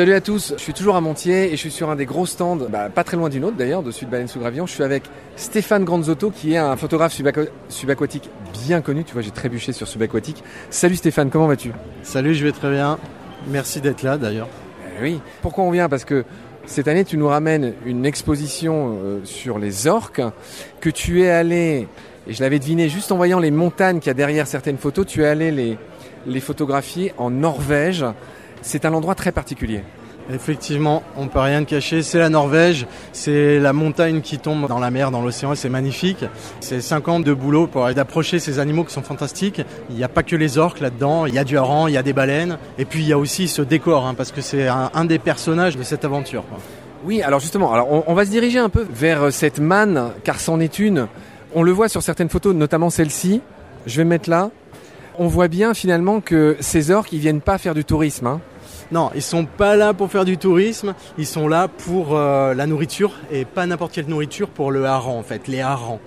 Salut à tous, je suis toujours à Montier et je suis sur un des gros stands, bah, pas très loin d'une autre d'ailleurs, de Sud Baleine sous Gravillon. Je suis avec Stéphane Granzotto qui est un photographe subaquatique bien connu. Tu vois, j'ai trébuché sur subaquatique. Salut Stéphane, comment vas-tu? Salut, je vais très bien. Merci d'être là d'ailleurs. Eh oui. Pourquoi on vient? Parce que cette année, tu nous ramènes une exposition euh, sur les orques que tu es allé, et je l'avais deviné juste en voyant les montagnes qu'il y a derrière certaines photos, tu es allé les, les photographier en Norvège. C'est un endroit très particulier. Effectivement, on peut rien cacher, c'est la Norvège, c'est la montagne qui tombe dans la mer, dans l'océan, c'est magnifique. C'est 5 ans de boulot pour approcher ces animaux qui sont fantastiques. Il n'y a pas que les orques là-dedans, il y a du hareng, il y a des baleines, et puis il y a aussi ce décor, hein, parce que c'est un, des personnages de cette aventure. Oui, alors justement, alors on, va se diriger un peu vers cette manne, car c'en est une. On le voit sur certaines photos, notamment celle-ci. Je vais mettre là. On voit bien finalement que ces orques, ils viennent pas faire du tourisme. Hein. Non, ils sont pas là pour faire du tourisme, ils sont là pour euh, la nourriture et pas n'importe quelle nourriture pour le hareng en fait, les harengs.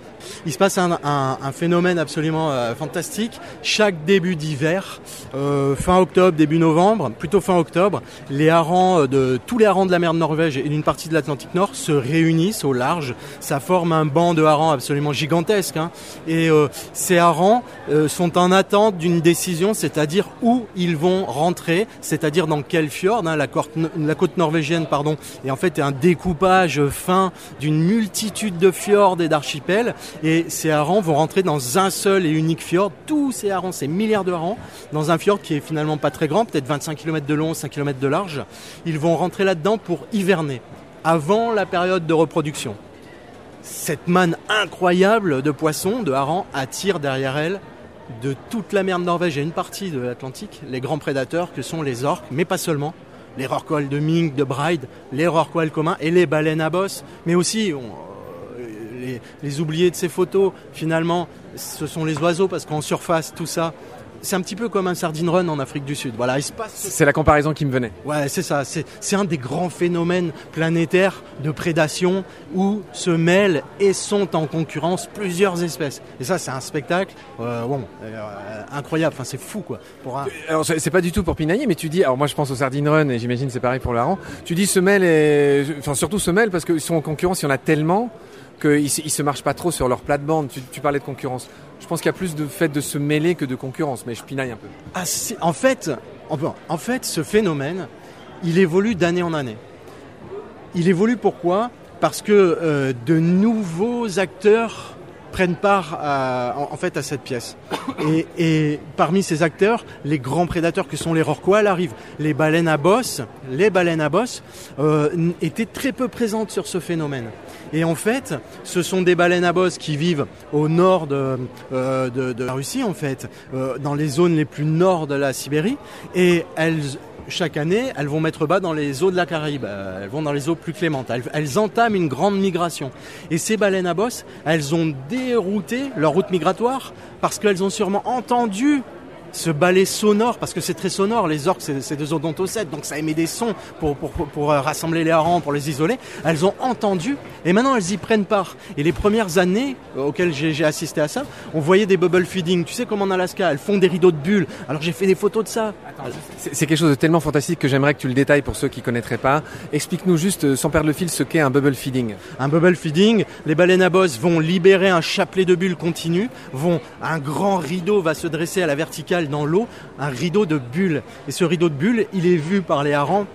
Il se passe un, phénomène absolument euh, fantastique. Chaque début d'hiver, euh, fin octobre, début novembre, plutôt fin octobre, les harengs de tous les harengs de la mer de Norvège et d'une partie de l'Atlantique Nord se réunissent au large. Ça forme un banc de harengs absolument gigantesque. Hein. Et ces harengs sont en attente d'une décision, c'est-à-dire où ils vont rentrer, c'est-à-dire dans quel fjord, hein, la, côte, norvégienne, pardon, et en fait un découpage fin d'une multitude de fjords et d'archipels. Et ces harengs vont rentrer dans un seul et unique fjord. Tous ces harengs, ces milliards de harengs, dans un fjord qui est finalement pas très grand, peut-être 25 km de long, 5 km de large. Ils vont rentrer là-dedans pour hiverner, avant la période de reproduction. Cette manne incroyable de poissons, de harengs, attire derrière elle de toute la mer de Norvège et une partie de l'Atlantique, les grands prédateurs que sont les orques, mais pas seulement. Les rorquals de Ming, de Bride, les rorquals communs et les baleines à bosse, mais aussi euh, les, les oubliés de ces photos, finalement, ce sont les oiseaux parce qu'en surface, tout ça, c'est un petit peu comme un sardine run en Afrique du Sud. Voilà, il se passe. C'est la comparaison qui me venait. Ouais, c'est ça. C'est un des grands phénomènes planétaires de prédation où se mêlent et sont en concurrence plusieurs espèces. Et ça, c'est un spectacle, euh, bon, euh, incroyable. Enfin, c'est fou, quoi. Pour Alors, c'est pas du tout pour pinailler, mais tu dis, alors moi, je pense au sardine run et j'imagine c'est pareil pour le hareng. Tu dis se mêlent et, enfin, surtout se mêlent parce qu'ils sont en concurrence. Il y en a tellement qu'ils ne se marchent pas trop sur leur plate-bande. Tu, parlais de concurrence. Je pense qu'il y a plus de fait de se mêler que de concurrence, mais je pinaille un peu. Ah, en, fait, ce phénomène, il évolue d'année en année. Il évolue pourquoi? Parce que euh, de nouveaux acteurs prennent part à, en, fait à cette pièce. Et, parmi ces acteurs, les grands prédateurs que sont les rorquals arrivent. Les baleines à bosse, les baleines à bosse euh, étaient très peu présentes sur ce phénomène. Et en fait, ce sont des baleines à bosse qui vivent au nord de, euh, la Russie, en fait, euh, dans les zones les plus nord de la Sibérie, et elles chaque année, elles vont mettre bas dans les eaux de la Caraïbe. Euh, elles vont dans les eaux plus clémentes. Elles, entament une grande migration. Et ces baleines à bosse, elles ont dérouté leur route migratoire parce qu'elles ont sûrement entendu ce balai sonore, parce que c'est très sonore, les orques c'est des odontocètes, donc ça émet des sons pour, pour, pour, euh, rassembler les harengs, pour les isoler, elles ont entendu et maintenant elles y prennent part. Et les premières années auxquelles j'ai assisté à ça, on voyait des bubble feeding, tu sais comme en Alaska, elles font des rideaux de bulles, alors j'ai fait des photos de ça. C'est quelque chose de tellement fantastique que j'aimerais que tu le détailles pour ceux qui connaîtraient pas. Explique-nous juste, euh, sans perdre le fil, ce qu'est un bubble feeding. Un bubble feeding, les baleines à bosse vont libérer un chapelet de bulles continu, vont, un grand rideau va se dresser à la verticale dans l'eau un rideau de bulles. Et ce rideau de bulles, il est vu par les harengs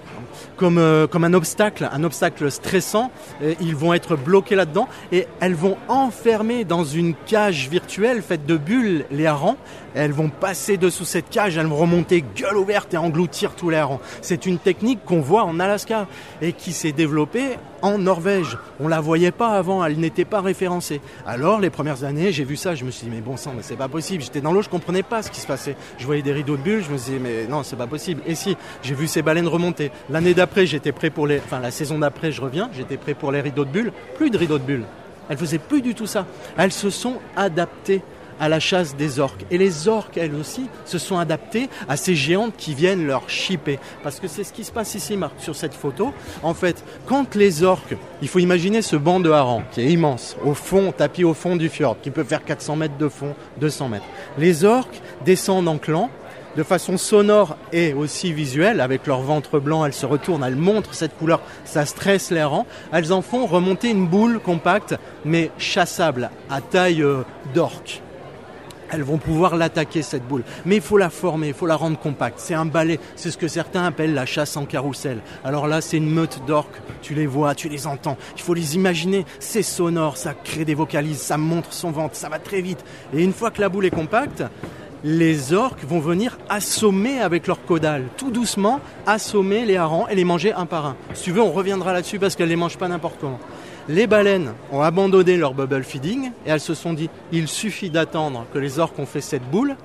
comme, euh, comme un obstacle, un obstacle stressant. ils vont être bloqués là-dedans et elles vont enfermer dans une cage virtuelle faite de bulles les harengs. Elles vont passer dessous cette cage, elles vont remonter gueule ouverte et engloutir tous les harengs. C'est une technique qu'on voit en Alaska et qui s'est développée en Norvège. On la voyait pas avant, elle n'était pas référencée. Alors les premières années, j'ai vu ça, je me suis dit mais bon sang, mais c'est pas possible. J'étais dans l'eau, je comprenais pas ce qui se passait. Je voyais des rideaux de bulles, je me suis dit mais non, c'est pas possible. Et si, j'ai vu ces baleines remonter. L'année d'après, j'étais prêt pour les enfin la saison d'après, je reviens, j'étais prêt pour les rideaux de bulles, plus de rideaux de bulles. Elles faisaient plus du tout ça. Elles se sont adaptées à la chasse des orques. Et les orques, elles aussi, se sont adaptées à ces géantes qui viennent leur chipper. Parce que c'est ce qui se passe ici, Marc, sur cette photo. En fait, quand les orques, il faut imaginer ce banc de harengs qui est immense, au fond, tapis au fond du fjord, qui peut faire 400 mètres de fond, 200 mètres. Les orques descendent en clan de façon sonore et aussi visuelle, avec leur ventre blanc, elles se retournent, elles montrent cette couleur, ça stresse les harengs. Elles en font remonter une boule compacte, mais chassable, à taille euh, d'orque elles vont pouvoir l'attaquer cette boule. Mais il faut la former, il faut la rendre compacte. C'est un balai, c'est ce que certains appellent la chasse en carrousel. Alors là, c'est une meute d'orques, tu les vois, tu les entends. Il faut les imaginer, c'est sonore, ça crée des vocalises, ça montre son ventre, ça va très vite. Et une fois que la boule est compacte, les orques vont venir assommer avec leur caudale, tout doucement, assommer les harengs et les manger un par un. Si tu veux, on reviendra là-dessus parce qu'elles les mangent pas n'importe comment. Les baleines ont abandonné leur bubble feeding et elles se sont dit il suffit d'attendre que les orques ont fait cette boule,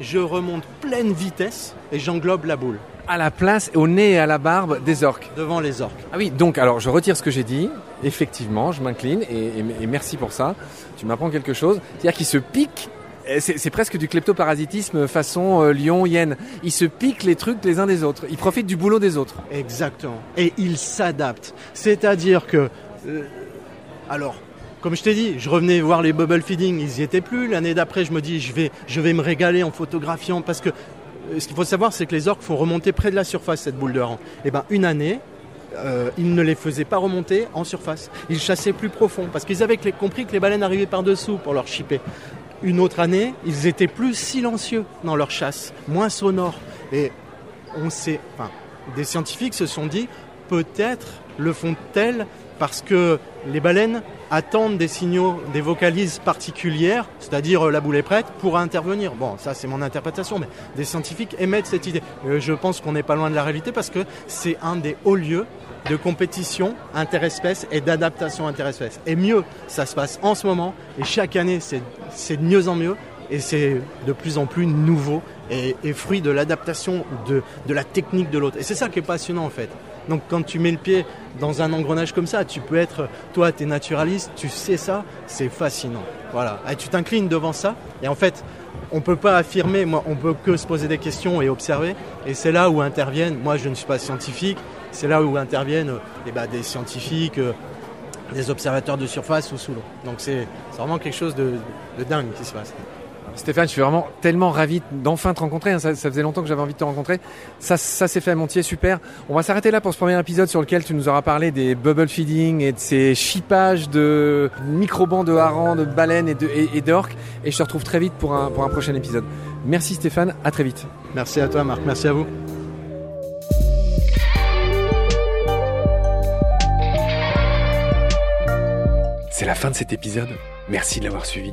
je remonte pleine vitesse et j'englobe la boule. À la place, au nez et à la barbe des orques. Devant les orques. Ah oui, donc alors je retire ce que j'ai dit. Effectivement, je m'incline et, et, merci pour ça. Tu m'apprends quelque chose. C'est-à-dire qu'ils se piquent c'est presque du kleptoparasitisme façon euh, lion-hyène. Ils se piquent les trucs les uns des autres. Ils profitent du boulot des autres. Exactement. Et ils s'adaptent. C'est-à-dire que euh, alors, comme je t'ai dit, je revenais voir les bubble feeding, ils n'y étaient plus. L'année d'après, je me dis, je vais, me régaler en photographiant parce que euh, ce qu'il faut savoir, c'est que les orques font remonter près de la surface cette boule de rang. Et eh ben, une année, ils ne les faisaient pas remonter en surface. Ils chassaient plus profond parce qu'ils avaient compris que les baleines arrivaient par dessous pour leur chipper. Une autre année, ils étaient plus silencieux dans leur chasse, moins sonores. Et on sait, enfin, des scientifiques se sont dit, peut-être le font-elles parce que les baleines attendent des signaux, des vocalises particulières, c'est-à-dire euh, la boule est prête, pour intervenir. Bon, ça c'est mon interprétation, mais des scientifiques émettent cette idée. Euh, je pense qu'on n'est pas loin de la réalité parce que c'est un des hauts lieux de compétition interespèces et d'adaptation interespèces. Et mieux, ça se passe en ce moment, et chaque année c'est de mieux en mieux, et c'est de plus en plus nouveau et, fruit de l'adaptation de, de la technique de l'autre. Et c'est ça qui est passionnant en fait. Donc quand tu mets le pied dans un engrenage comme ça, tu peux être, toi tu es naturaliste, tu sais ça, c'est fascinant. Voilà, et tu t'inclines devant ça, et en fait, on peut pas affirmer, moi, on peut que se poser des questions et observer, et c'est là où interviennent, moi je ne suis pas scientifique, c'est là où interviennent eh ben, des scientifiques, euh, des observateurs de surface ou sous l'eau. Donc c'est vraiment quelque chose de dingue qui se passe. Stéphane, je suis vraiment tellement ravi d'enfin te rencontrer. Hein. Ça, faisait longtemps que j'avais envie de te rencontrer. Ça, ça s'est fait à Montier, super. On va s'arrêter là pour ce premier épisode sur lequel tu nous auras parlé des bubble feeding et de ces chippages de microbans de harengs, de baleines et d'orques. Et, et, je te retrouve très vite pour un, pour un prochain épisode. Merci Stéphane, à très vite. Merci à toi Marc, merci à vous. C'est la fin de cet épisode. Merci de l'avoir suivi.